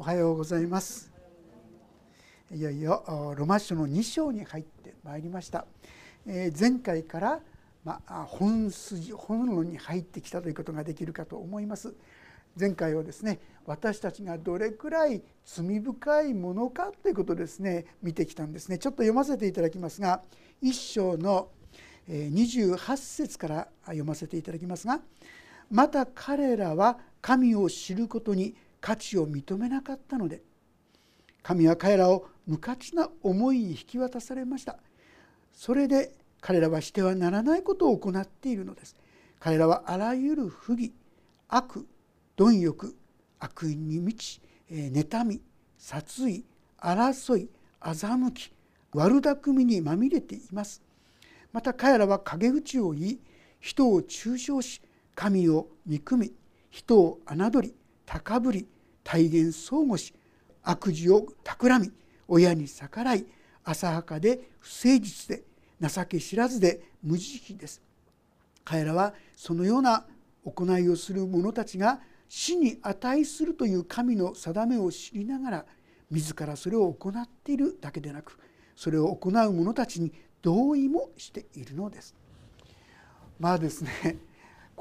おはようございます。いよいよロマ書の2章に入ってまいりました、え前回から、まあ、本筋本論に入ってきたということができるかと思います。前回はですね私たちがどれくらい罪深いものかということですね見てきたんですね。ちょっと読ませていただきますが1章の28節から読ませていただきますがまた彼らは神を知ることに価値を認めなかったので神は彼らを無価値な思いに引き渡されました。それで彼らはしてはならないことを行っているのです。彼らはあらゆる不義悪貪欲悪意に満ち妬み殺意争い欺き悪巧みにまみれています。また彼らは陰口を言い人を中傷し神を憎み人を侮り高ぶり体現相互し悪事を企み親に逆らい浅はかで不誠実で情け知らずで無慈悲です彼らはそのような行いをする者たちが死に値するという神の定めを知りながら自らそれを行っているだけでなくそれを行う者たちに同意もしているのです。まあですね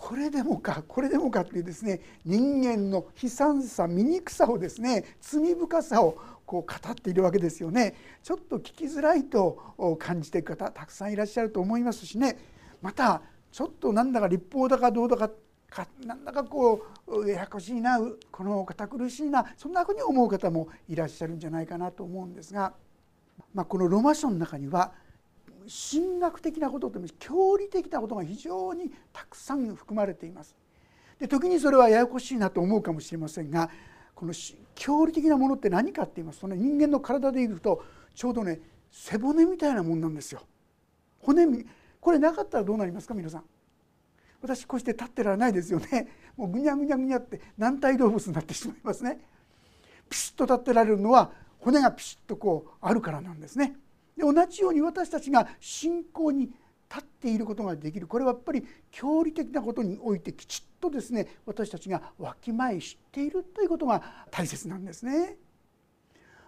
これでもかこれでもかっていうですね人間の悲惨さ醜さをですね罪深さをこう語っているわけですよね。ちょっと聞きづらいと感じている方たくさんいらっしゃると思いますしね。またちょっとなんだか立法だかどうだかかなんだかこうややこしいなこの堅苦しいなそんなふうに思う方もいらっしゃるんじゃないかなと思うんですが、まあ、このロマ書の中には神学的なことと教理的なことが非常にたくさん含まれています。で時にそれはややこしいなと思うかもしれませんがこの教理的なものって何かって言いますとね人間の体でいうとちょうどね背骨みたいなもんなんですよ。骨これなかったらどうなりますか皆さん。私こうして立ってられないですよね。もうぐにゃぐにゃぐにゃって軟体動物になってしまいますね。ピシッと立ってられるのは骨がピシッとこうあるからなんですね。で同じように私たちが信仰に立っていることができるこれはやっぱり教理的なことにおいてきちっとですね私たちがわきまえ知っているということが大切なんですね。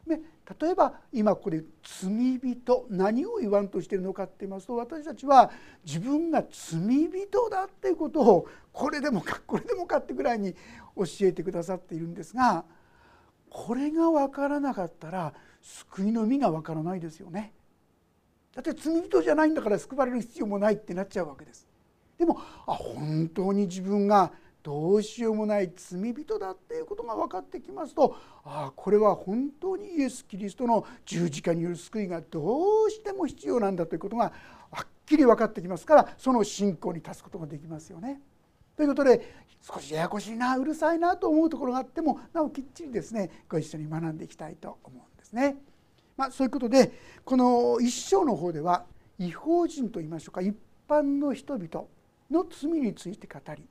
で例えば今ここで「罪人」何を言わんとしているのかって言いますと私たちは自分が罪人だっていうことをこれでもかこれでもかってぐらいに教えてくださっているんですがこれが分からなかったら救いの実が分からないですよね。だって罪人じゃないんだから救われる必要もないってなっちゃうわけです。でもあ本当に自分がどうしようもない罪人だっていうことが分かってきますとああこれは本当にイエス・キリストの十字架による救いがどうしても必要なんだということがはっきり分かってきますからその信仰に立つことができますよね。ということで少しややこしいなうるさいなと思うところがあってもなおきっちりですねご一緒に学んでいきたいと思うんですね。まあ、そういうことでこの一章の方では違法人といいましょうか一般の人々の罪について語り、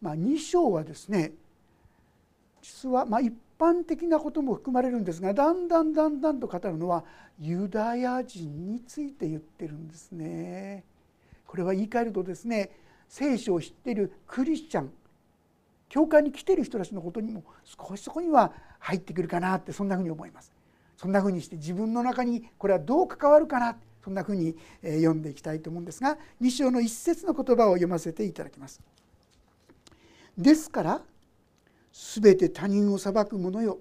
まあ、2章はですね実はま一般的なことも含まれるんですがだんだんだんだんと語るのはユダヤ人について言ってるんですね。これは言い換えるとですね聖書を知っているクリスチャン教会に来ている人たちのことにも少しそこには入ってくるかなってそんなふうに思います。そんなふうにして自分の中にこれはどう関わるかなそんなふうに読んでいきたいと思うんですが2章の一節の言葉を読ませていただきます。ですから全て他人を裁く者よ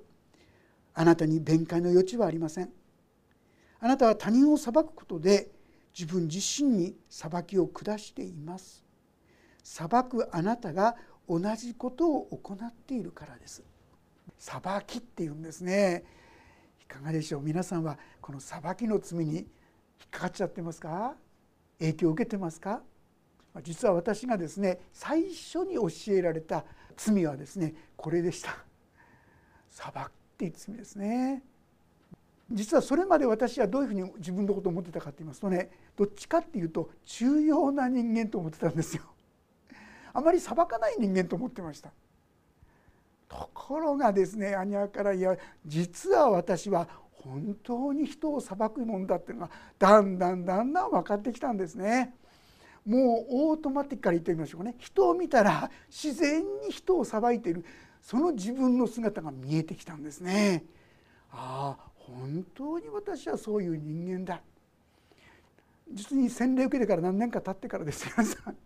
あなたに弁解の余地はありません。あなたは他人を裁くことで自分自身に裁きを下しています。裁くあなたが同じことを行っているからです。裁きっていうんですね。いかがでしょう？皆さんはこの裁きの罪に引っかかっちゃってますか？影響を受けてますか？実は私がですね最初に教えられた罪はですねこれでした。裁くっていう罪ですね。実はそれまで私はどういうふうに自分のことを思ってたかと言いますとねどっちかっていうと重要な人間と思ってたんですよ。あまり裁かない人間と思ってました。ところがですね兄はから「いや実は私は本当に人を裁くもんだ」っていうのがだんだんだんだん分かってきたんですね。もうオートマティックから言ってみましょうかね人を見たら自然に人を裁いているその自分の姿が見えてきたんですね。ああ本当に私はそういう人間だ実に洗礼受けてから何年か経ってからです皆さん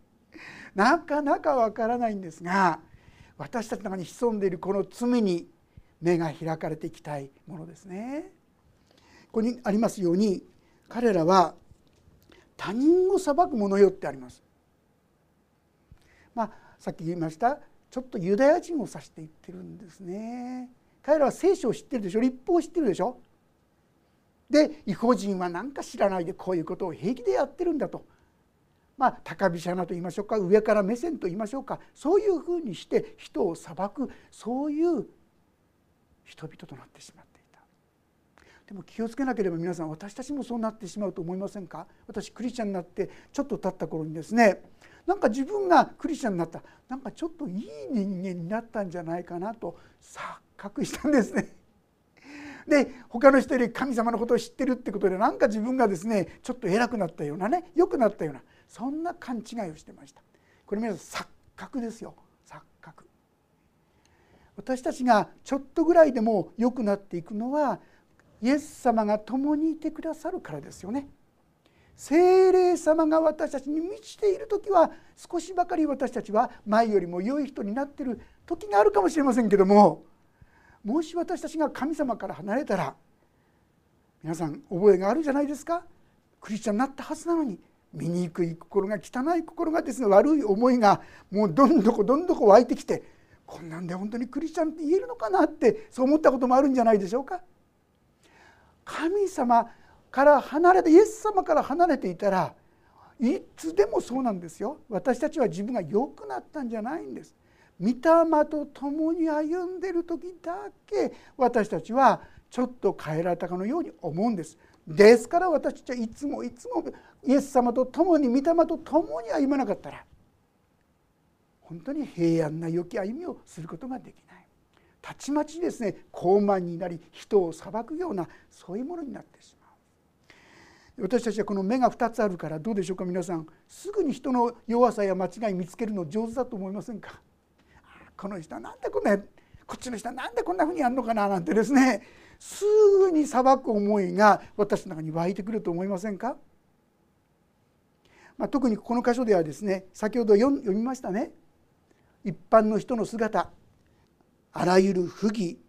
なかなかわからないんですが私たちの中に潜んでいるこの罪に目が開かれていきたいものですね。ここにありますように彼らは他人を裁く者よってあります。まあさっき言いましたちょっとユダヤ人を指して言ってるんですね。彼らは聖書を知ってるでしょ？立法を知ってるでしょ？で違法人は何か知らないでこういうことを平気でやってるんだとまあ高飛車なと言いましょうか上から目線と言いましょうかそういうふうにして人を裁くそういう人々となってしまっていた。でも気をつけなければ皆さん私たちもそうなってしまうと思いませんか？私クリスチャンになってちょっと経った頃にですねなんか自分がクリスチャンになった。なんかちょっといい人間になったんじゃないかなと錯覚したんですね。で他の人より神様のことを知ってるってことでなんか自分がですねちょっと偉くなったようなね良くなったような。そんな勘違いをしてました。これ皆さん錯覚ですよ。錯覚。私たちがちょっとぐらいでも良くなっていくのはイエス様が共にいてくださるからですよね。精霊様が私たちに満ちている時は少しばかり私たちは前よりも良い人になってる時があるかもしれませんけどももし私たちが神様から離れたら皆さん覚えがあるじゃないですか。クリスチャンになったはずなのに醜い心が汚い心がですね悪い思いがもうどんどこどんどこ湧いてきてこんなんで本当にクリスチャンって言えるのかなってそう思ったこともあるんじゃないでしょうか。神様から離れてイエス様から離れていたらいつでもそうなんですよ。私たちは自分が良くなったんじゃないんです。御霊と共に歩んでる時だけ私たちはちょっと変えられたかのように思うんです。ですから私たちはいつもいつもイエス様と共に御霊と共に歩まなかったら本当に平安な良き歩みをすることができない。たちまちですね高慢になり人を裁くようなそういうものになってしまう。私たちはこの目が2つあるからどうでしょうか皆さん。すぐに人の弱さや間違い見つけるの上手だと思いませんか？この人はなんでこんなこっちの人はなんでこんなふうにやるのかななんてですね。すぐに裁く思いが私の中に湧いてくると思いませんか、まあ、特にこの箇所ではですね先ほど読みましたね。一般の人の姿あらゆる不義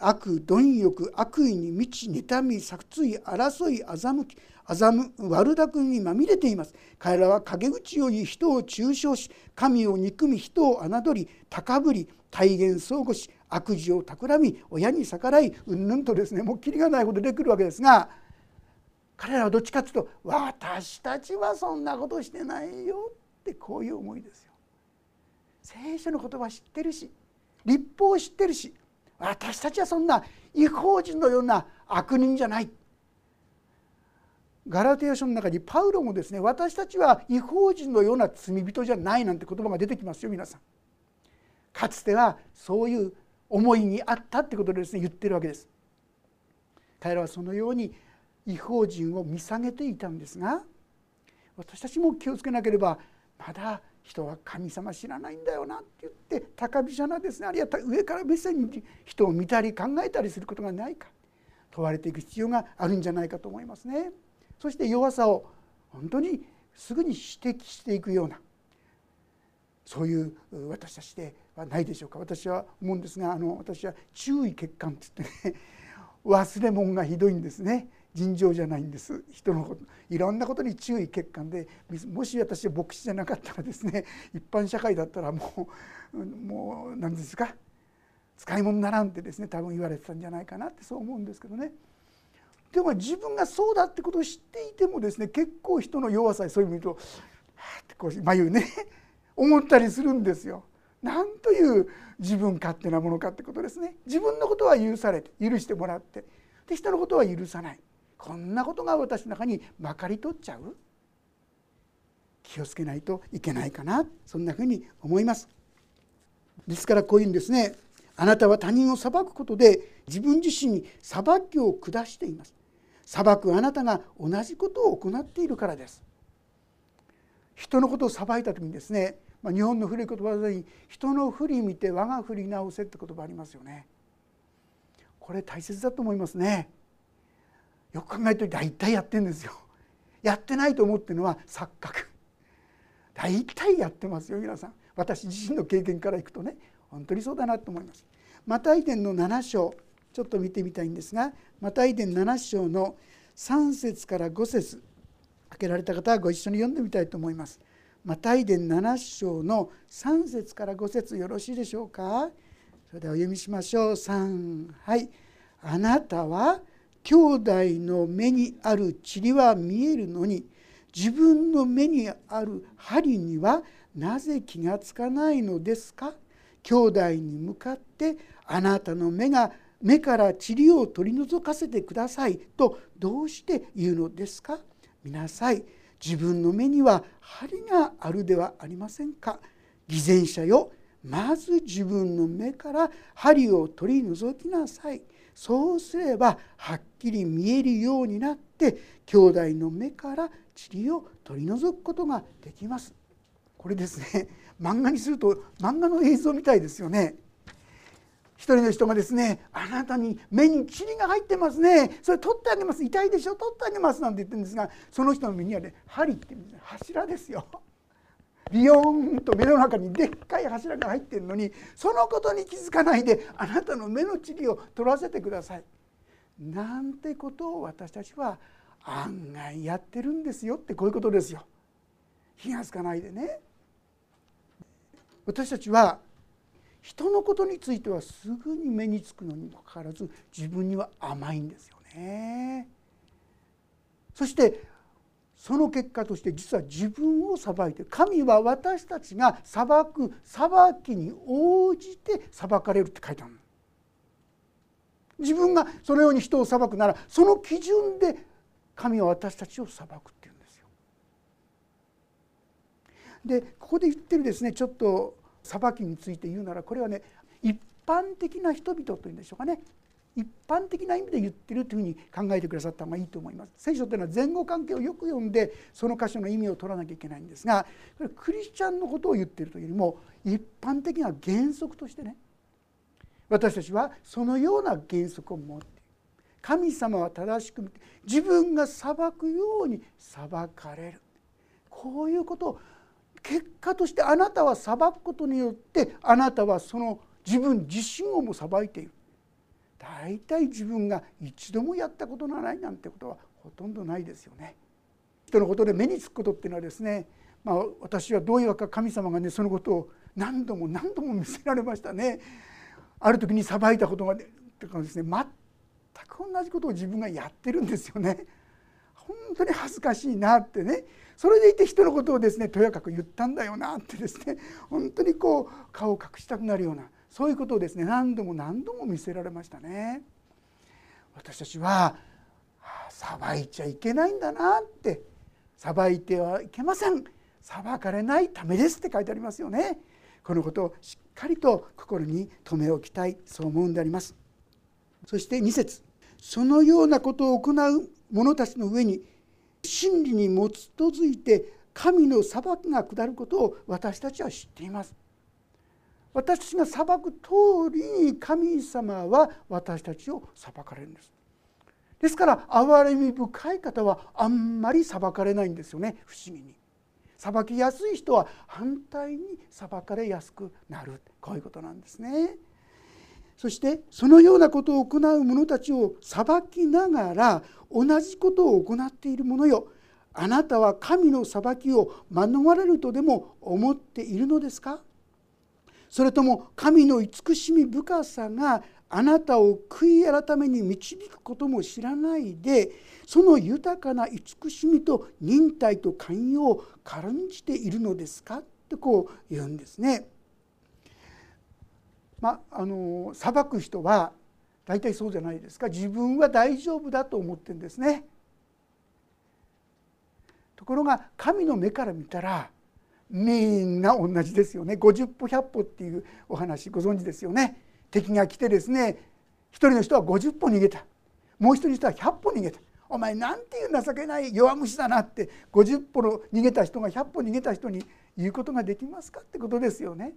悪貪欲悪意に満ち妬み殺意争い欺き欺悪巧みにまみれています。彼らは陰口を言い人を中傷し神を憎み人を侮り高ぶり体現相互し悪事を企み親に逆らいうんぬんとですねもうきりがないほど出てくるわけですが彼らはどっちかというと私たちはそんなことしてないよってこういう思いですよ。聖書の言葉知ってるし立法を知ってるし私たちはそんな違法人のような悪人じゃないガラテヤ書の中にパウロもですね私たちは違法人のような罪人じゃないなんて言葉が出てきますよ皆さん。かつてはそういう思いにあったってことでですね言ってるわけです。彼らはそのように違法人を見下げていたんですが私たちも気をつけなければまだ人は神様知らないんだよなって言って高飛車なですねあるいは上から目線に人を見たり考えたりすることがないか問われていく必要があるんじゃないかと思いますね。そして弱さを本当にすぐに指摘していくようなそういう私たちではないでしょうか。私は思うんですがあの私は注意欠陥って言ってね 忘れ物がひどいんですね。尋常じゃないんです。人のこと。いろんなことに注意欠陥でもし私は牧師じゃなかったらですね 一般社会だったらもうもう何ですか？使い物にならんってですね多分言われてたんじゃないかなってそう思うんですけどね。でも自分がそうだってことを知っていてもですね結構人の弱さそういう意味とはあってこう眉ね。思ったりするんですよ。なんという自分勝手なものかってことですね。自分のことは許されて許してもらってで人のことは許さないこんなことが私の中にまかり取っちゃう気をつけないといけないかなそんなふうに思います。ですからこういうんですねあなたは他人を裁くことで自分自身に裁きを下しています。裁くあなたが同じことを行っているからです。人のことを裁いた時にですねまあ、日本の古い言葉で人の振り見て我が振り直せって言葉ありますよね。これ大切だと思いますね。よく考えて大体やってんですよ。やってないと思ってるのは錯覚。大体やってますよ皆さん。私自身の経験からいくとね本当にそうだなと思います。マタイ伝の7章ちょっと見てみたいんですがマタイ伝7章の3節から5節開けられた方はご一緒に読んでみたいと思います。マタイ伝7章の3節から5節よろしいでしょうか？それではお読みしましょう。3はい。あなたは兄弟の目にある塵は見えるのに自分の目にある針にはなぜ気がつかないのですか？兄弟に向かってあなたの目が目から塵を取り除かせてくださいとどうして言うのですか？見なさい。自分の目には針があるではありませんか？偽善者よ。まず自分の目から針を取り除きなさい。そうすればはっきり見えるようになって兄弟の目から塵を取り除くことができます。これですね。漫画にすると漫画の映像みたいですよね。一人の人がですねあなたに目に塵が入ってますね。それ取ってあげます。痛いでしょ？取ってあげます。なんて言ってるんですがその人の目にはね針って柱ですよ。ビヨーンと目の中にでっかい柱が入ってるのにそのことに気づかないであなたの目の塵を取らせてください。なんてことを私たちは案外やってるんですよ。ってこういうことですよ。気が付かないでね。私たちは人のことについてはすぐに目につくのにもかかわらず自分には甘いんですよね。そしてその結果として実は自分を裁いて神は私たちが裁く裁きに応じて裁かれるって書いてある自分がそのように人を裁くならその基準で神は私たちを裁くっていうんですよ。でここで言ってるですねちょっと裁きについて言うならこれはね一般的な人々というんでしょうかね。一般的な意味で言ってるというふうに考えてくださった方がいいと思います。聖書というのは前後関係をよく読んでその箇所の意味を取らなきゃいけないんですがこれクリスチャンのことを言ってるというよりも一般的な原則としてね私たちはそのような原則を持って神様は正しく自分が裁くように裁かれる。こういうことを結果としてあなたは裁くことによってあなたはその自分自身をも裁いている大体自分が一度もやったことのないなんてことはほとんどないですよね。人のことで目につくことっていうのはですね、まあ、私はどういうわけか神様がねそのことを何度も何度も見せられましたね。ある時に裁いたことがとかですね全く同じことを自分がやってるんですよね。本当に恥ずかしいなってねそれでいて人のことをですねとやかく言ったんだよなってですね本当にこう顔を隠したくなるようなそういうことをですね何度も何度も見せられましたね。私たちは裁いちゃいけないんだなって裁いてはいけません。裁かれないためですって書いてありますよね。このことをしっかりと心に留め置きたいそう思うんであります。そして2節。そのようなことを行う者たちの上に真理に基づいて神の裁きが下ることを私たちは知っています。私たちが裁く通りに神様は私たちを裁かれるんです。ですから憐れみ深い方はあんまり裁かれないんですよね。不思議に。裁きやすい人は反対に裁かれやすくなる。こういうことなんですね。そしてそのようなことを行う者たちを裁きながら同じことを行っている者よ。あなたは神の裁きを免れるとでも思っているのですか？それとも神の慈しみ深さがあなたを悔い改めに導くことも知らないでその豊かな慈しみと忍耐と寛容を軽んじているのですか？ってこう言うんですね。まあ、あの裁く人は大体そうじゃないですか自分は大丈夫だと思ってるんですね。ところが神の目から見たらみんな同じですよね50歩100歩っていうお話ご存知ですよね。敵が来てですね一人の人は50歩逃げたもう一人の人は100歩逃げたお前なんていう情けない弱虫だなって50歩の逃げた人が100歩逃げた人に言うことができますかってことですよね。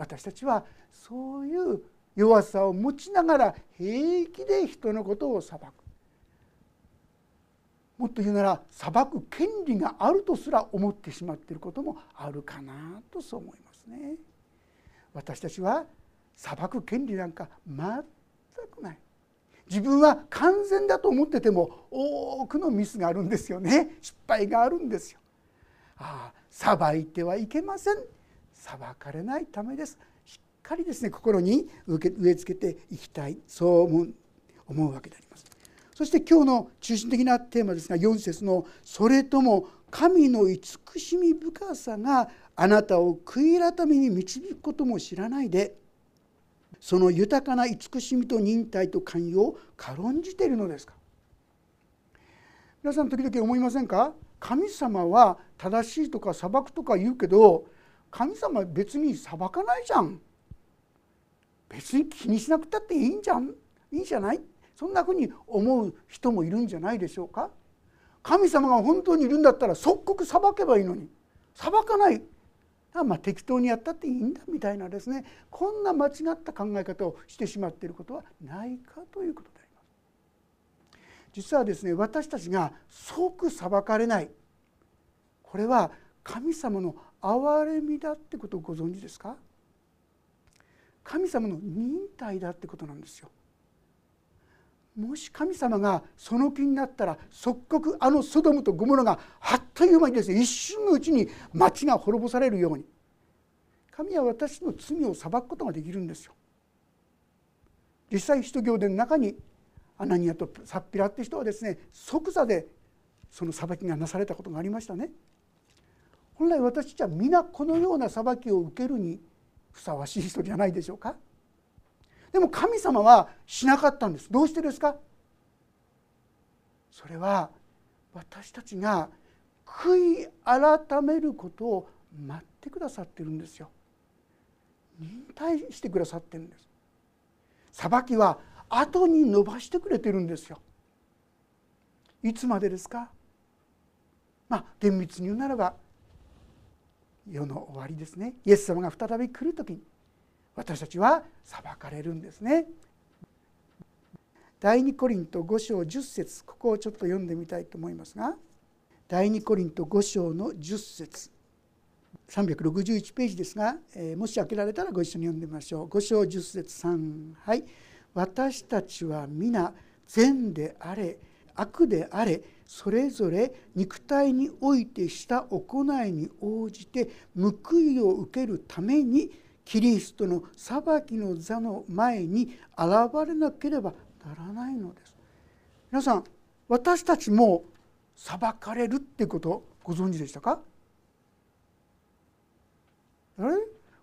私たちはそういう弱さを持ちながら平気で人のことを裁くもっと言うなら裁く権利があるとすら思ってしまっていることもあるかなとそう思いますね。私たちは裁く権利なんか全くない自分は完全だと思ってても多くのミスがあるんですよね失敗があるんですよ。ああ裁いてはいけません裁かれないためです。しっかりですね心に植え付けていきたいそう思う思うわけであります。そして今日の中心的なテーマですが4節の「それとも神の慈しみ深さがあなたを悔い改めに導くことも知らないでその豊かな慈しみと忍耐と寛容を軽んじているのですか。皆さん時々思いませんか？神様は正しいとか裁くとか言うけど神様別に裁かないじゃん。別に気にしなくたっていいんじゃん。いいんじゃない？そんなふうに思う人もいるんじゃないでしょうか。神様が本当にいるんだったら即刻裁けばいいのに。裁かない。まあ適当にやったっていいんだみたいなですね。こんな間違った考え方をしてしまっていることはないかということであります。実はですね私たちが即裁かれない。これは神様の憐れみだってことをご存知ですか？神様の忍耐だってことなんですよ。もし神様がその気になったら即刻あのソドムとゴモラがあっという間にですね一瞬のうちに町が滅ぼされるように神は私の罪を裁くことができるんですよ。実際使徒行伝の中にアナニアとサッピラって人はですね即座でその裁きがなされたことがありましたね。本来私たちは皆このような裁きを受けるにふさわしい人じゃないでしょうか？でも神様はしなかったんです。どうしてですか？それは私たちが悔い改めることを待ってくださってるんですよ。忍耐してくださってるんです。裁きは後に伸ばしてくれてるんですよ。いつまでですか？まあ厳密に言うならば世の終わりですね。イエス様が再び来る時に私たちは裁かれるんですね。第2コリント5章10節ここをちょっと読んでみたいと思いますが第2コリント5章の10節361ページですが、えー、もし開けられたらご一緒に読んでみましょう。5章10節3はい。私たちは皆善であれ悪であれそれぞれ肉体においてした行いに応じて報いを受けるためにキリストの裁きの座の前に現れなければならないのです。皆さん私たちも裁かれるってことご存知でしたか？あれ？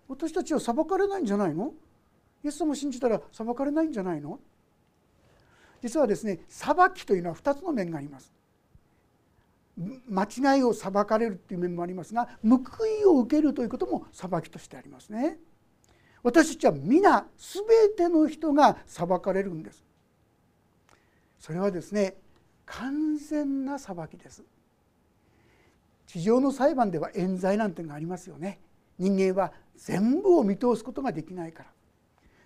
私たちは裁かれないんじゃないの？イエス様を信じたら裁かれないんじゃないの？実はですね裁きというのは2つの面があります。間違いを裁かれるっていう面もありますが報いを受けるということも裁きとしてありますね。私たちは皆全ての人が裁かれるんです。それはですね完全な裁きです。地上の裁判では冤罪なんてのがありますよね。人間は全部を見通すことができないから。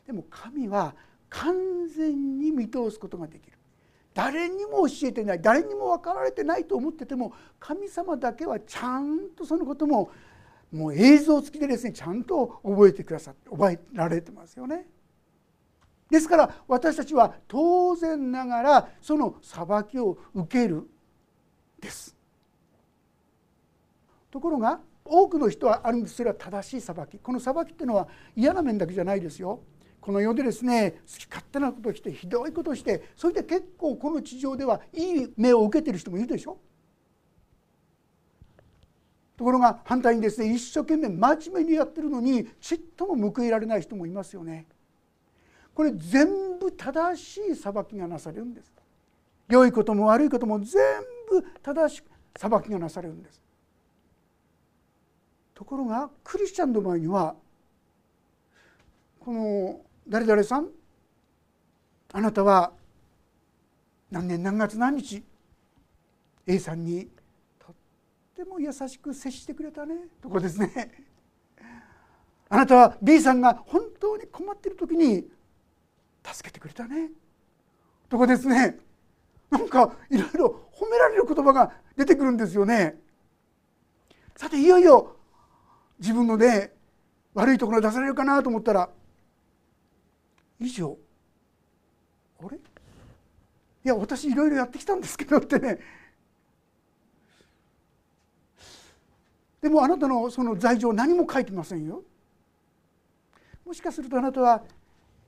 でも神は完全に見通すことができる。誰にも教えてない誰にも分かられてないと思ってても神様だけはちゃんとそのことももう映像付きでですねちゃんと覚えてくださって覚えられてますよね。ですから私たちは当然ながらその裁きを受けるです。ところが多くの人はあるんです。それは正しい裁き。この裁きっていうのは嫌な面だけじゃないですよ。この世でですね好き勝手なことをしてひどいことをしてそれで結構この地上ではいい目を受けてる人もいるでしょ？ところが反対にですね一生懸命真面目にやってるのにちっとも報いられない人もいますよね。これ全部正しい裁きがなされるんです。良いことも悪いことも全部正しく裁きがなされるんです。ところがクリスチャンの場合にはこの誰々さんあなたは何年何月何日 A さんにとっても優しく接してくれたねとこですね。あなたは B さんが本当に困っている時に助けてくれたねとこですね。なんかいろいろ褒められる言葉が出てくるんですよね。さていよいよ自分のね悪いところ出されるかなと思ったら以上あれ？いや私いろいろやってきたんですけどってね。でもあなたのその罪状何も書いてませんよ。もしかするとあなたは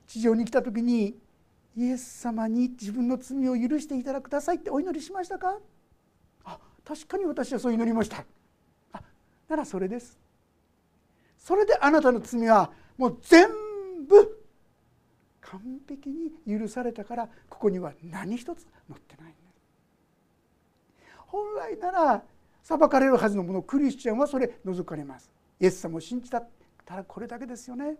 地上に来た時にイエス様に自分の罪を許していただくださいってお祈りしましたか？あ確かに私はそう祈りました。あならそれです。それであなたの罪はもう全部完璧に許されたからここには何一つ載ってないんです。本来なら裁かれるはずのものクリスチャンはそれ除かれます。イエス様を信じたたらこれだけですよね。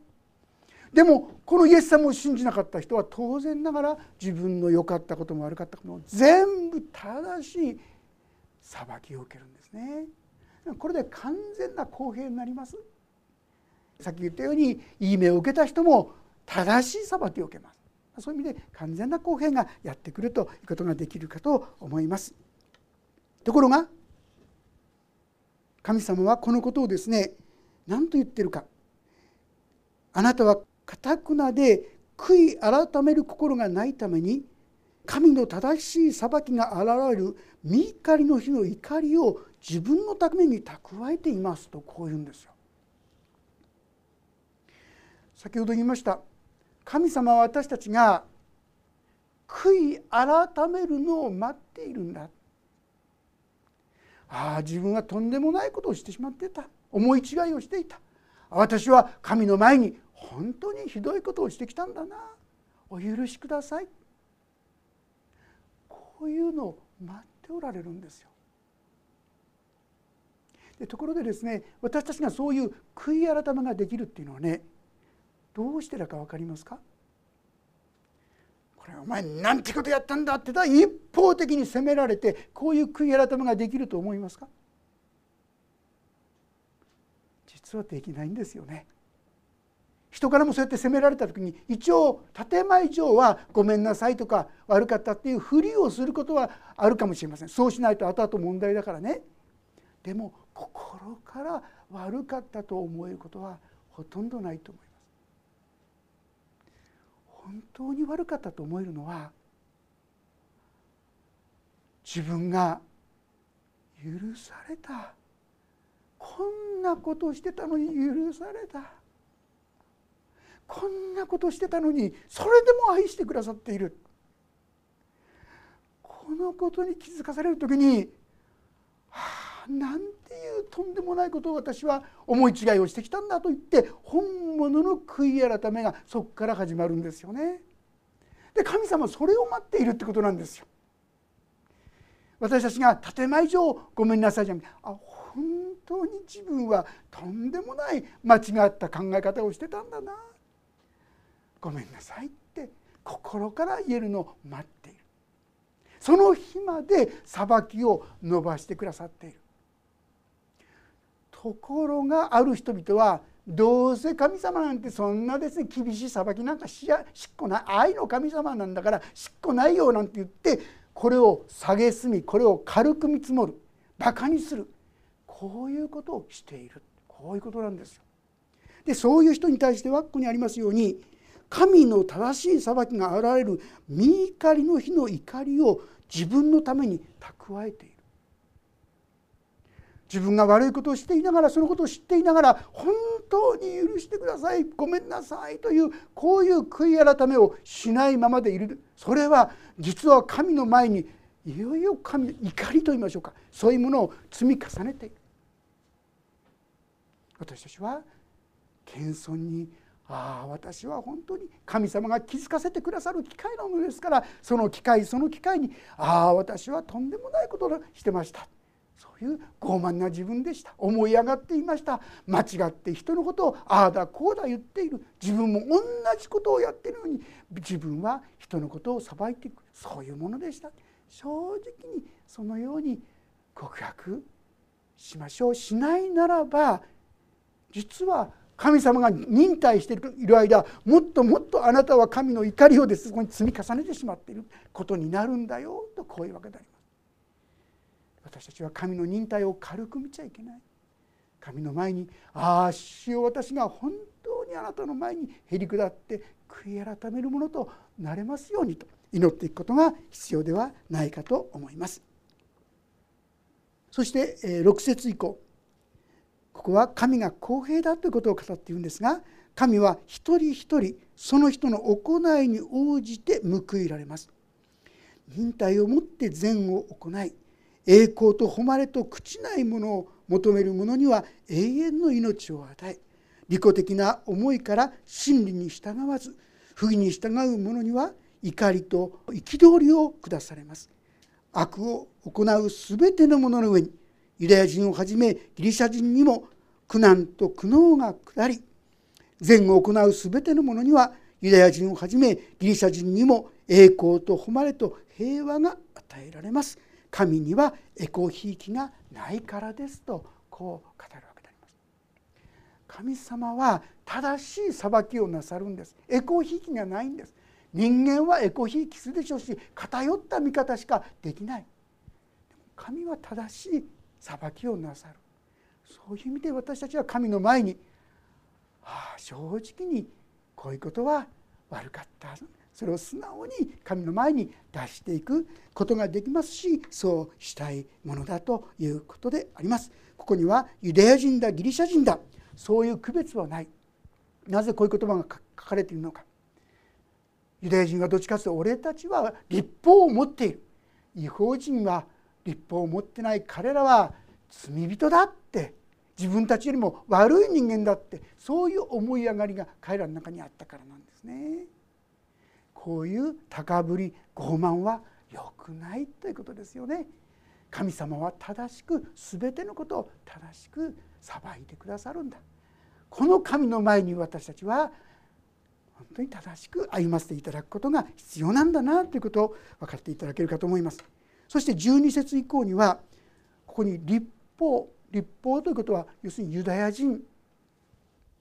でもこのイエス様を信じなかった人は当然ながら自分の良かったことも悪かったことも全部正しい裁きを受けるんですね。これで完全な公平になります。さっき言ったようにいい目を受けた人も正しい裁きを受けます。そういう意味で完全な公平がやってくるということができるかと思います。ところが神様はこのことをですね何と言ってるか。あなたはかたくなで悔い改める心がないために神の正しい裁きが現れる見怒りの日の怒りを自分のために蓄えていますとこう言うんですよ。先ほど言いました神様は私たちが悔い改めるのを待っているんだ。ああ自分はとんでもないことをしてしまってた。思い違いをしていた。私は神の前に本当にひどいことをしてきたんだな。お許しください。こういうのを待っておられるんですよ。でところでですね私たちがそういう悔い改めができるっていうのはねどうしてだか分かりますか？これお前なんてことやったんだ？ってだ一方的に責められてこういう悔い改めができると思いますか？実はできないんですよね。人からもそうやって責められた時に一応建前上は「ごめんなさい」とか「悪かった」っていうふりをすることはあるかもしれません。そうしないと後々問題だからね。でも心から悪かったと思えることはほとんどないと思います。本当に悪かったと思えるのは自分が許された。こんなことをしてたのに許された。こんなことしてたのにそれでも愛してくださっている。このことに気づかされる時にはあなんていうとんでもないことを私は思い違いをしてきたんだと言って本物の悔い改めがそこから始まるんですよね。で神様それを待っているってことなんですよ。私たちが建前上ごめんなさいじゃあ本当に自分はとんでもない間違った考え方をしてたんだなごめんなさいって心から言えるのを待っているその日まで裁きを伸ばしてくださっているところがある人々はどうせ神様なんてそんなですね厳しい裁きなんかしやしっこない愛の神様なんだからしっこないよなんて言ってこれを蔑みこれを軽く見積もる。バカにする。こういうことをしている。こういうことなんですよ。でそういう人に対してはここにありますように神の正しい裁きが現れる見怒りの日の怒りを自分のために蓄えている。自分が悪いことをしていながらそのことを知っていながら本当に許してくださいごめんなさいというこういう悔い改めをしないままでいる。それは実は神の前にいよいよ神の怒りと言いましょうか。そういうものを積み重ねている。私たちは謙遜にああ私は本当に神様が気づかせてくださる機会なのですからその機会その機会にああ私はとんでもないことをしてました。そういう傲慢な自分でした。思い上がっていました。間違って人のことをああだこうだ言っている。自分も同じことをやってるのに自分は人のことを裁いていく。そういうものでした。正直にそのように告白しましょう。しないならば実は神様が忍耐している間もっともっとあなたは神の怒りをです。そこに積み重ねてしまっていることになるんだよ。とこういうわけであります。私たちは神の忍耐を軽く見ちゃいけない神の前に「ああ主よ私が本当にあなたの前にへり下って悔い改めるものとなれますように」と祈っていくことが必要ではないかと思います。そして6節以降ここは神が公平だということを語っているんですが神は一人一人その人の行いに応じて報いられます。忍耐をもって善を行い栄光と誉れと朽ちないものを求める者には永遠の命を与え利己的な思いから真理に従わず不義に従う者には怒りと憤りを下されます。悪を行う全ての者の上にユダヤ人をはじめギリシャ人にも苦難と苦悩が下り善を行う全ての者にはユダヤ人をはじめギリシャ人にも栄光と誉れと平和が与えられます。神にはエコひいきがないからですとこう語るわけであります。神様は正しい裁きをなさるんです。エコひいきがないんです。人間はエコひいきするでしょうし偏った見方しかできない。神は正しい裁きをなさる。そういう意味で私たちは神の前に、はあ、正直にこういうことは悪かった。それを素直に神の前に出していくことができますしそうしたいものだということであります。ここにはユダヤ人だギリシャ人だそういう区別はない。なぜこういう言葉が書かれているのか。ユダヤ人はどっちかというと俺たちは立法を持っている。違法人は立法を持ってない。彼らは罪人だって。自分たちよりも悪い人間だって。そういう思い上がりが彼らの中にあったからなんですね。こういう高ぶり傲慢は良くないということですよね。神様は正しく全てのことを正しく裁いてくださるんだ。この神の前に私たちは本当に正しく歩ませていただくことが必要なんだなということを分かっていただけるかと思います。そして12節以降にはここに立法立法ということは要するにユダヤ人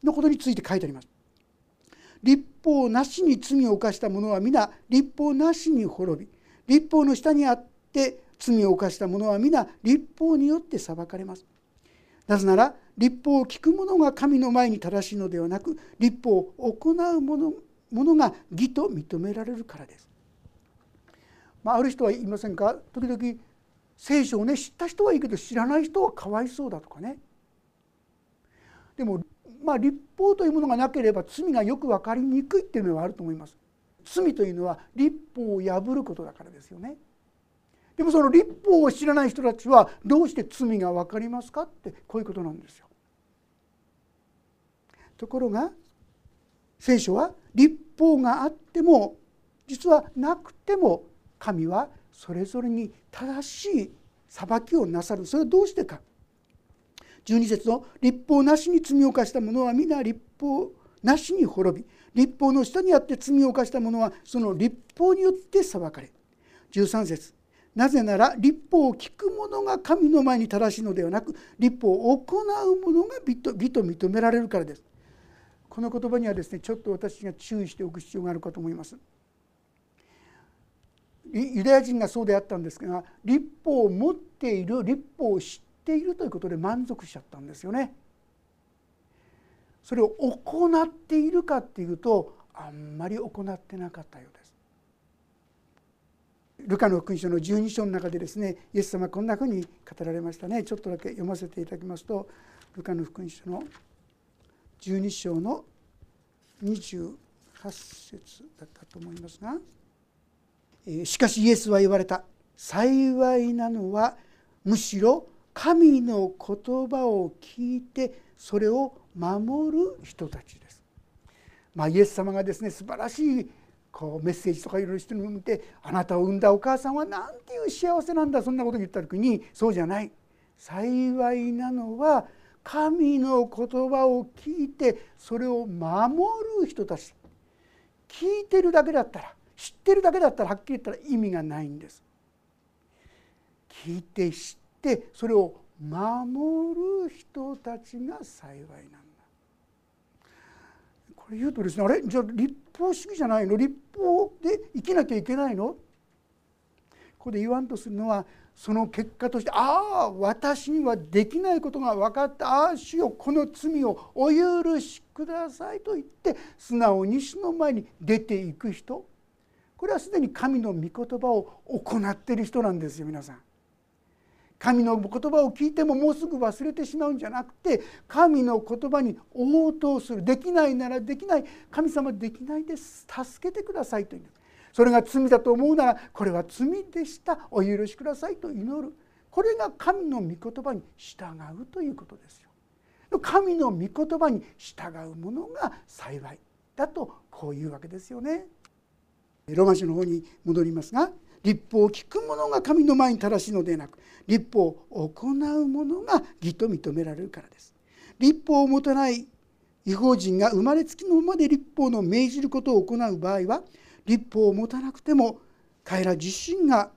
のことについて書いてあります。立法なしに罪を犯した者は皆立法なしに滅び立法の下にあって罪を犯した者は皆立法によって裁かれます。なぜなら立法を聞く者が神の前に正しいのではなく立法を行う者者が義と認められるからです。まあ、ある人は言いませんか？時々聖書をね知った人はいいけど知らない人はかわいそうだとかね。でもまあ、立法というものがなければ罪がよく分かりにくいっていうのはあると思います。罪というのは立法を破ることだからですよね。でもその立法を知らない人たちはどうして罪が分かりますかってこういうことなんですよ。ところが聖書は立法があっても実はなくても神はそれぞれに正しい裁きをなさるそれはどうしてか12節の立法なしに罪を犯した者は皆立法なしに滅び立法の下にあって罪を犯した者はその立法によって裁かれ。13節。なぜなら立法を聞く者が神の前に正しいのではなく立法を行う者が美と美と認められるからです。この言葉にはですねちょっと私が注意しておく必要があるかと思います。ユダヤ人がそうであったんですが立法を持っている立法を知っているということで満足しちゃったんですよね。それを行っているかっていうとあんまり行ってなかったようです。ルカの福音書の12章の中でですねイエス様はこんなふうに語られましたねちょっとだけ読ませていただきますとルカの福音書の12章の28節だったと思いますがしかしイエスは言われた幸いなのはむしろ神の言葉を聞いてそれを守る人たちです。まあ、イエス様がですね素晴らしいこうメッセージとかいろいろしてるのを見てあなたを産んだお母さんはなんていう幸せなんだそんなこと言った時にそうじゃない幸いなのは神の言葉を聞いてそれを守る人たち聞いてるだけだったら知ってるだけだったらはっきり言ったら意味がないんです。聞いて知ってそれを守る人たちが幸いなんだ。これ言うとですねあれ？じゃあ立法主義じゃないの？立法で生きなきゃいけないの？ここで言わんとするのはその結果としてああ私にはできないことが分かった。ああ主よこの罪をお許しください。と言って素直に主の前に出ていく人。これはすでに神の御言葉を行っている人なんですよ皆さん。神の言葉を聞いてももうすぐ忘れてしまうんじゃなくて神の言葉に応答する。できないならできない。神様できないです。助けてくださいというそれが罪だと思うならこれは罪でした。お許しくださいと祈る。これが神の御言葉に従うということですよ。神の御言葉に従うものが幸いだとこういうわけですよね。ローマ書の方に戻りますが立法を聞く者が神の前に正しいのでなく立法を行う者が義と認められるからです。立法を持たない違法人が生まれつきのままで立法の命じることを行う場合は立法を持たなくても彼ら自身が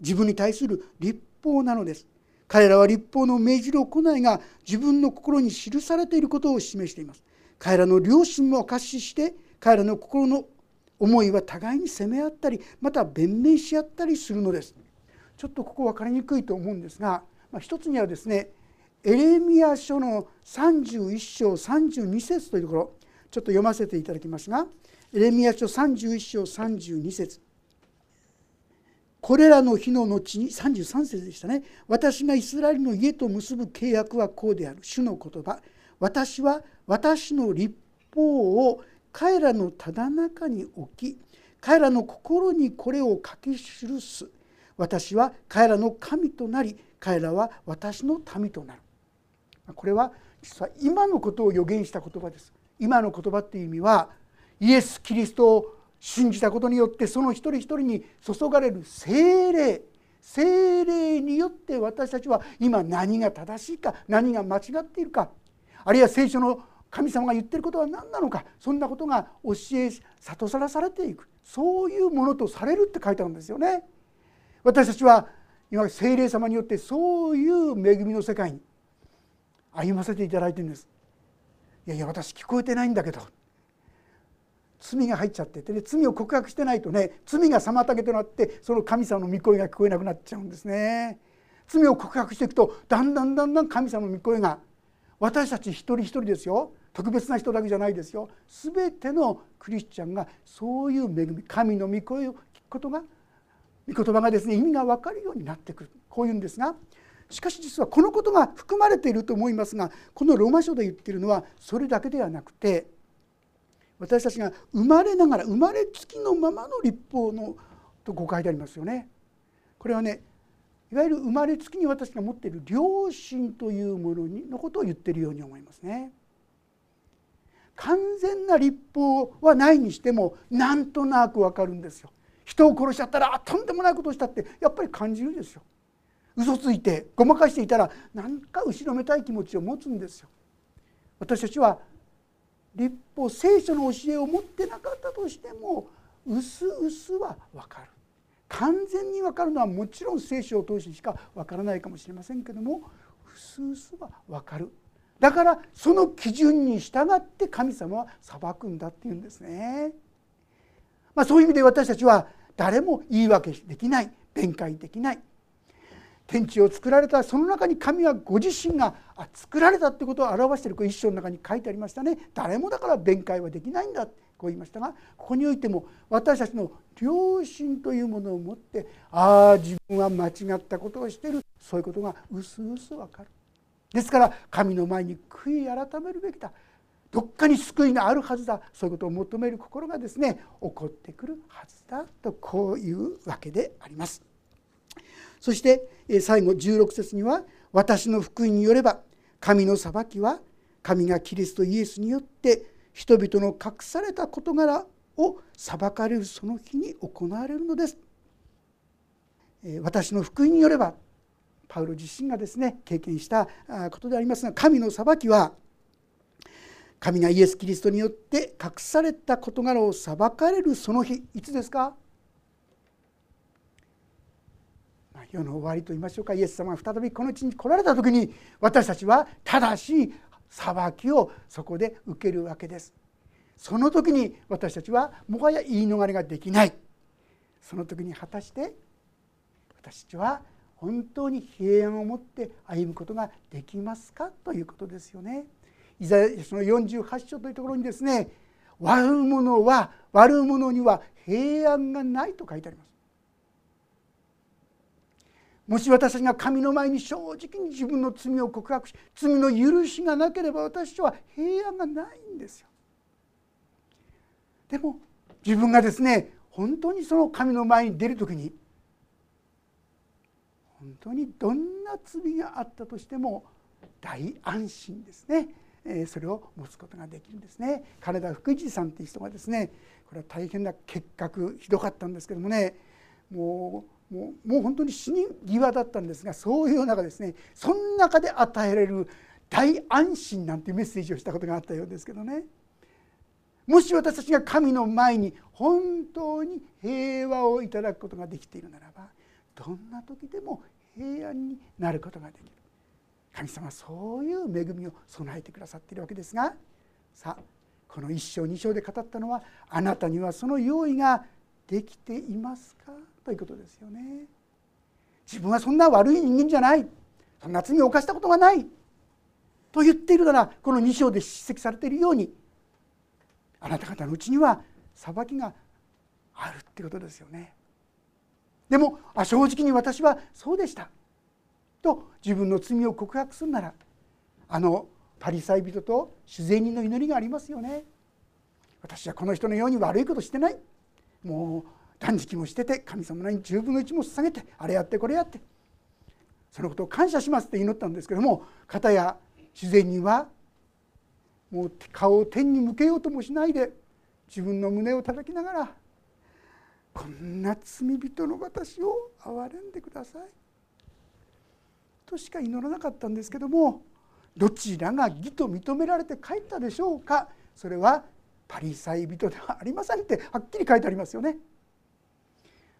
自分に対する立法なのです。彼らは立法の命じる行いが自分の心に記されていることを示しています。彼らの良心も証しして彼らの心の思いは互いに責め合ったりまた弁明し合ったりするのです。ちょっとここ分かりにくいと思うんですが、まあ、一つにはですねエレミア書の31章32節というところちょっと読ませていただきますがエレミア書31章32節。これらの日の後に33節でしたね。私がイスラエルの家と結ぶ契約はこうである。主の言葉。私は私の立法を彼らのただ中に置き彼らの心にこれを書き記す。私は彼らの神となり彼らは私の民となる。これは実は今のことを予言した言葉です。今の言葉っていう意味はイエス・キリストを信じたことによってその一人一人に注がれる精霊。精霊によって私たちは今何が正しいか何が間違っているかあるいは聖書の神様が言ってることは何なのかそんなことが教え諭さらされていくそういうものとされるって書いてあるんですよね。私たちは今精霊様によってそういう恵みの世界に歩ませていただいてるんです。いやいや私聞こえてないんだけど罪が入っちゃってて、ね、罪を告白してないとね罪が妨げとなってその神様の御声が聞こえなくなっちゃうんですね。罪を告白していくとだんだんだんだん神様の御声が私たち一人一人ですよ。特別な人だけじゃないですよ。全てのクリスチャンがそういう恵み神の御声を聞くことが御言葉がですね意味が分かるようになってくる。こういうんですがしかし実はこのことが含まれていると思いますがこのローマ書で言っているのはそれだけではなくて私たちが生まれながら生まれつきのままの立法のと誤解でありますよね。これはねいわゆる生まれつきに私が持っている良心というもののことを言っているように思いますね。完全な立法はないにしてもなんとなくわかるんですよ。人を殺しちゃったらとんでもないことをしたってやっぱり感じるですよ。嘘ついてごまかしていたら何か後ろめたい気持ちを持つんですよ。私たちは立法聖書の教えを持ってなかったとしてもうすうすは分かる完全に分かるのはもちろん聖書を通してしか分からないかもしれませんけどもうすうすは分かる。だからその基準に従って神様は裁くんだっていうんですね。まあ、そういう意味で私たちは誰も言い訳できない弁解できない。天地を作られたその中に神はご自身が作られたってことを表している一章の中に書いてありましたね。誰もだから弁解はできないんだ。こう言いましたがここにおいても私たちの良心というものを持ってああ自分は間違ったことをしている。そういうことがうすうすわかる。ですから神の前に悔い改めるべきだ。どっかに救いがあるはずだ。そういうことを求める心がですね起こってくるはずだとこういうわけであります。そして最後16節には「私の福音によれば神の裁きは神がキリストイエスによって人々の隠された事柄を裁かれるその日に行われるのです」。私の福音によればパウロ自身がですね経験したことでありますが神の裁きは神がイエス・キリストによって隠された事柄を裁かれるその日いつですか？世の終わりと言いましょうかイエス様が再びこの地に来られた時に私たちは正しい裁きをそこで受けるわけですその時に私たちはもはや言い逃れができないその時に果たして私たちは本当に平安を持って歩むことができますかということですよね。イザヤ書の48章というところにですね悪者は悪者には平安がないと書いてあります。もし私たちが神の前に正直に自分の罪を告白し罪の許しがなければ私たちは平安がないんですよ。でも自分がですね本当にその神の前に出る時に本当にどんな罪があったとしても大安心ですねそれを持つことができるんですね金田福一さんっていう人がですねこれは大変な結核ひどかったんですけどもねもうもうもう本当に死に際だったんですがそういう中ですねその中で与えられる大安心なんていうメッセージをしたことがあったようですけどね。もし私たちが神の前に本当に平和をいただくことができているならばどんな時でも平安になることができる。神様はそういう恵みを備えてくださっているわけですがさあこの1章2章で語ったのはあなたにはその用意ができていますか？ということですよね。自分はそんな悪い人間じゃない。そんな罪を犯したことがない。と言っているならこの2章で叱責されているようにあなた方のうちには裁きがあるってことですよね。でもあ正直に私はそうでした。と自分の罪を告白するならあのパリサイ人と自然人の祈りがありますよね。私はこの人のように悪いことしてない。もう断食もしてて神様に10分の1も捧げてあれやってこれやって。そのことを感謝しますって祈ったんですけども片や自然にはもう顔を天に向けようともしないで自分の胸を叩きながらこんな罪人の私を憐れんでください。としか祈らなかったんですけどもどちらが義と認められて帰ったでしょうか。それはパリサイ人ではありませんってはっきり書いてありますよね。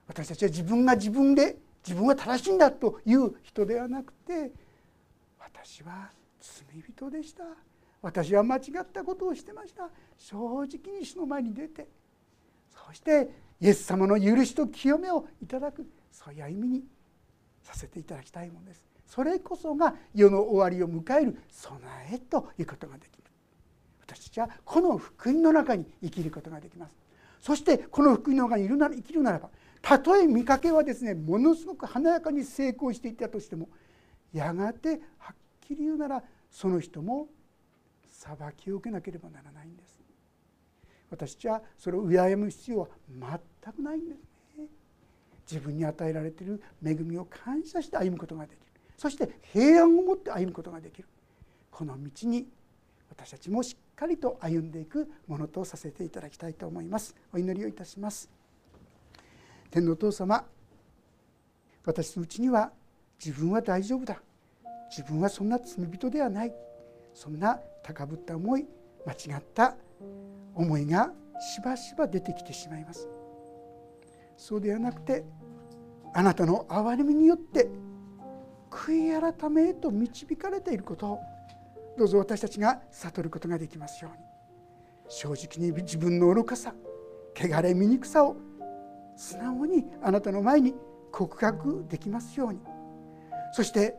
私たちは自分が自分で自分は正しいんだという人ではなくて私は罪人でした。私は間違ったことをしてました。正直に主の前に出て。そしてイエス様の許しと清めをいただく。そういう意味にさせていただきたいものです。それこそが世の終わりを迎える。備えということができる私たちはこの福音の中に生きることができます。そしてこの福音の中にいるなら生きるならばたとえ見かけはですねものすごく華やかに成功していったとしてもやがてはっきり言うならその人も裁きを受けなければならないんです。私たちはそれを敬む必要は全くないんですね。自分に与えられている恵みを感謝して歩むことができる。そして平安を持って歩むことができる。この道に私たちもしっかりと歩んでいくものとさせていただきたいと思います。お祈りをいたします。天のお父様私のうちには自分は大丈夫だ。自分はそんな罪人ではない。そんな高ぶった思い間違った思いがしばしば出てきてしまいます。そうではなくてあなたの憐れみによって悔い改めへと導かれていることをどうぞ私たちが悟ることができますように。正直に自分の愚かさ汚れ醜さを素直にあなたの前に告白できますように。そして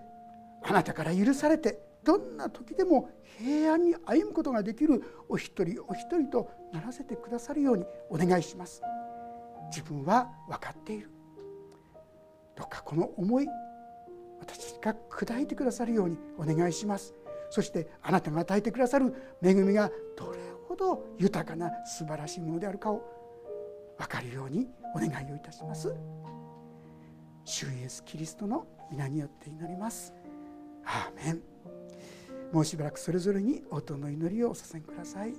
あなたから許されてどんな時でも平安に歩むことができるお一人お一人とならせてくださるようにお願いします。自分は分かっている。どうかこの思い私が砕いてくださるようにお願いします。そしてあなたが与えてくださる恵みがどれほど豊かな素晴らしいものであるかを分かるようにお願いをいたします。主イエスキリストの皆によって祈ります。アーメン。もうしばらくそれぞれに音の祈りをお捧げください。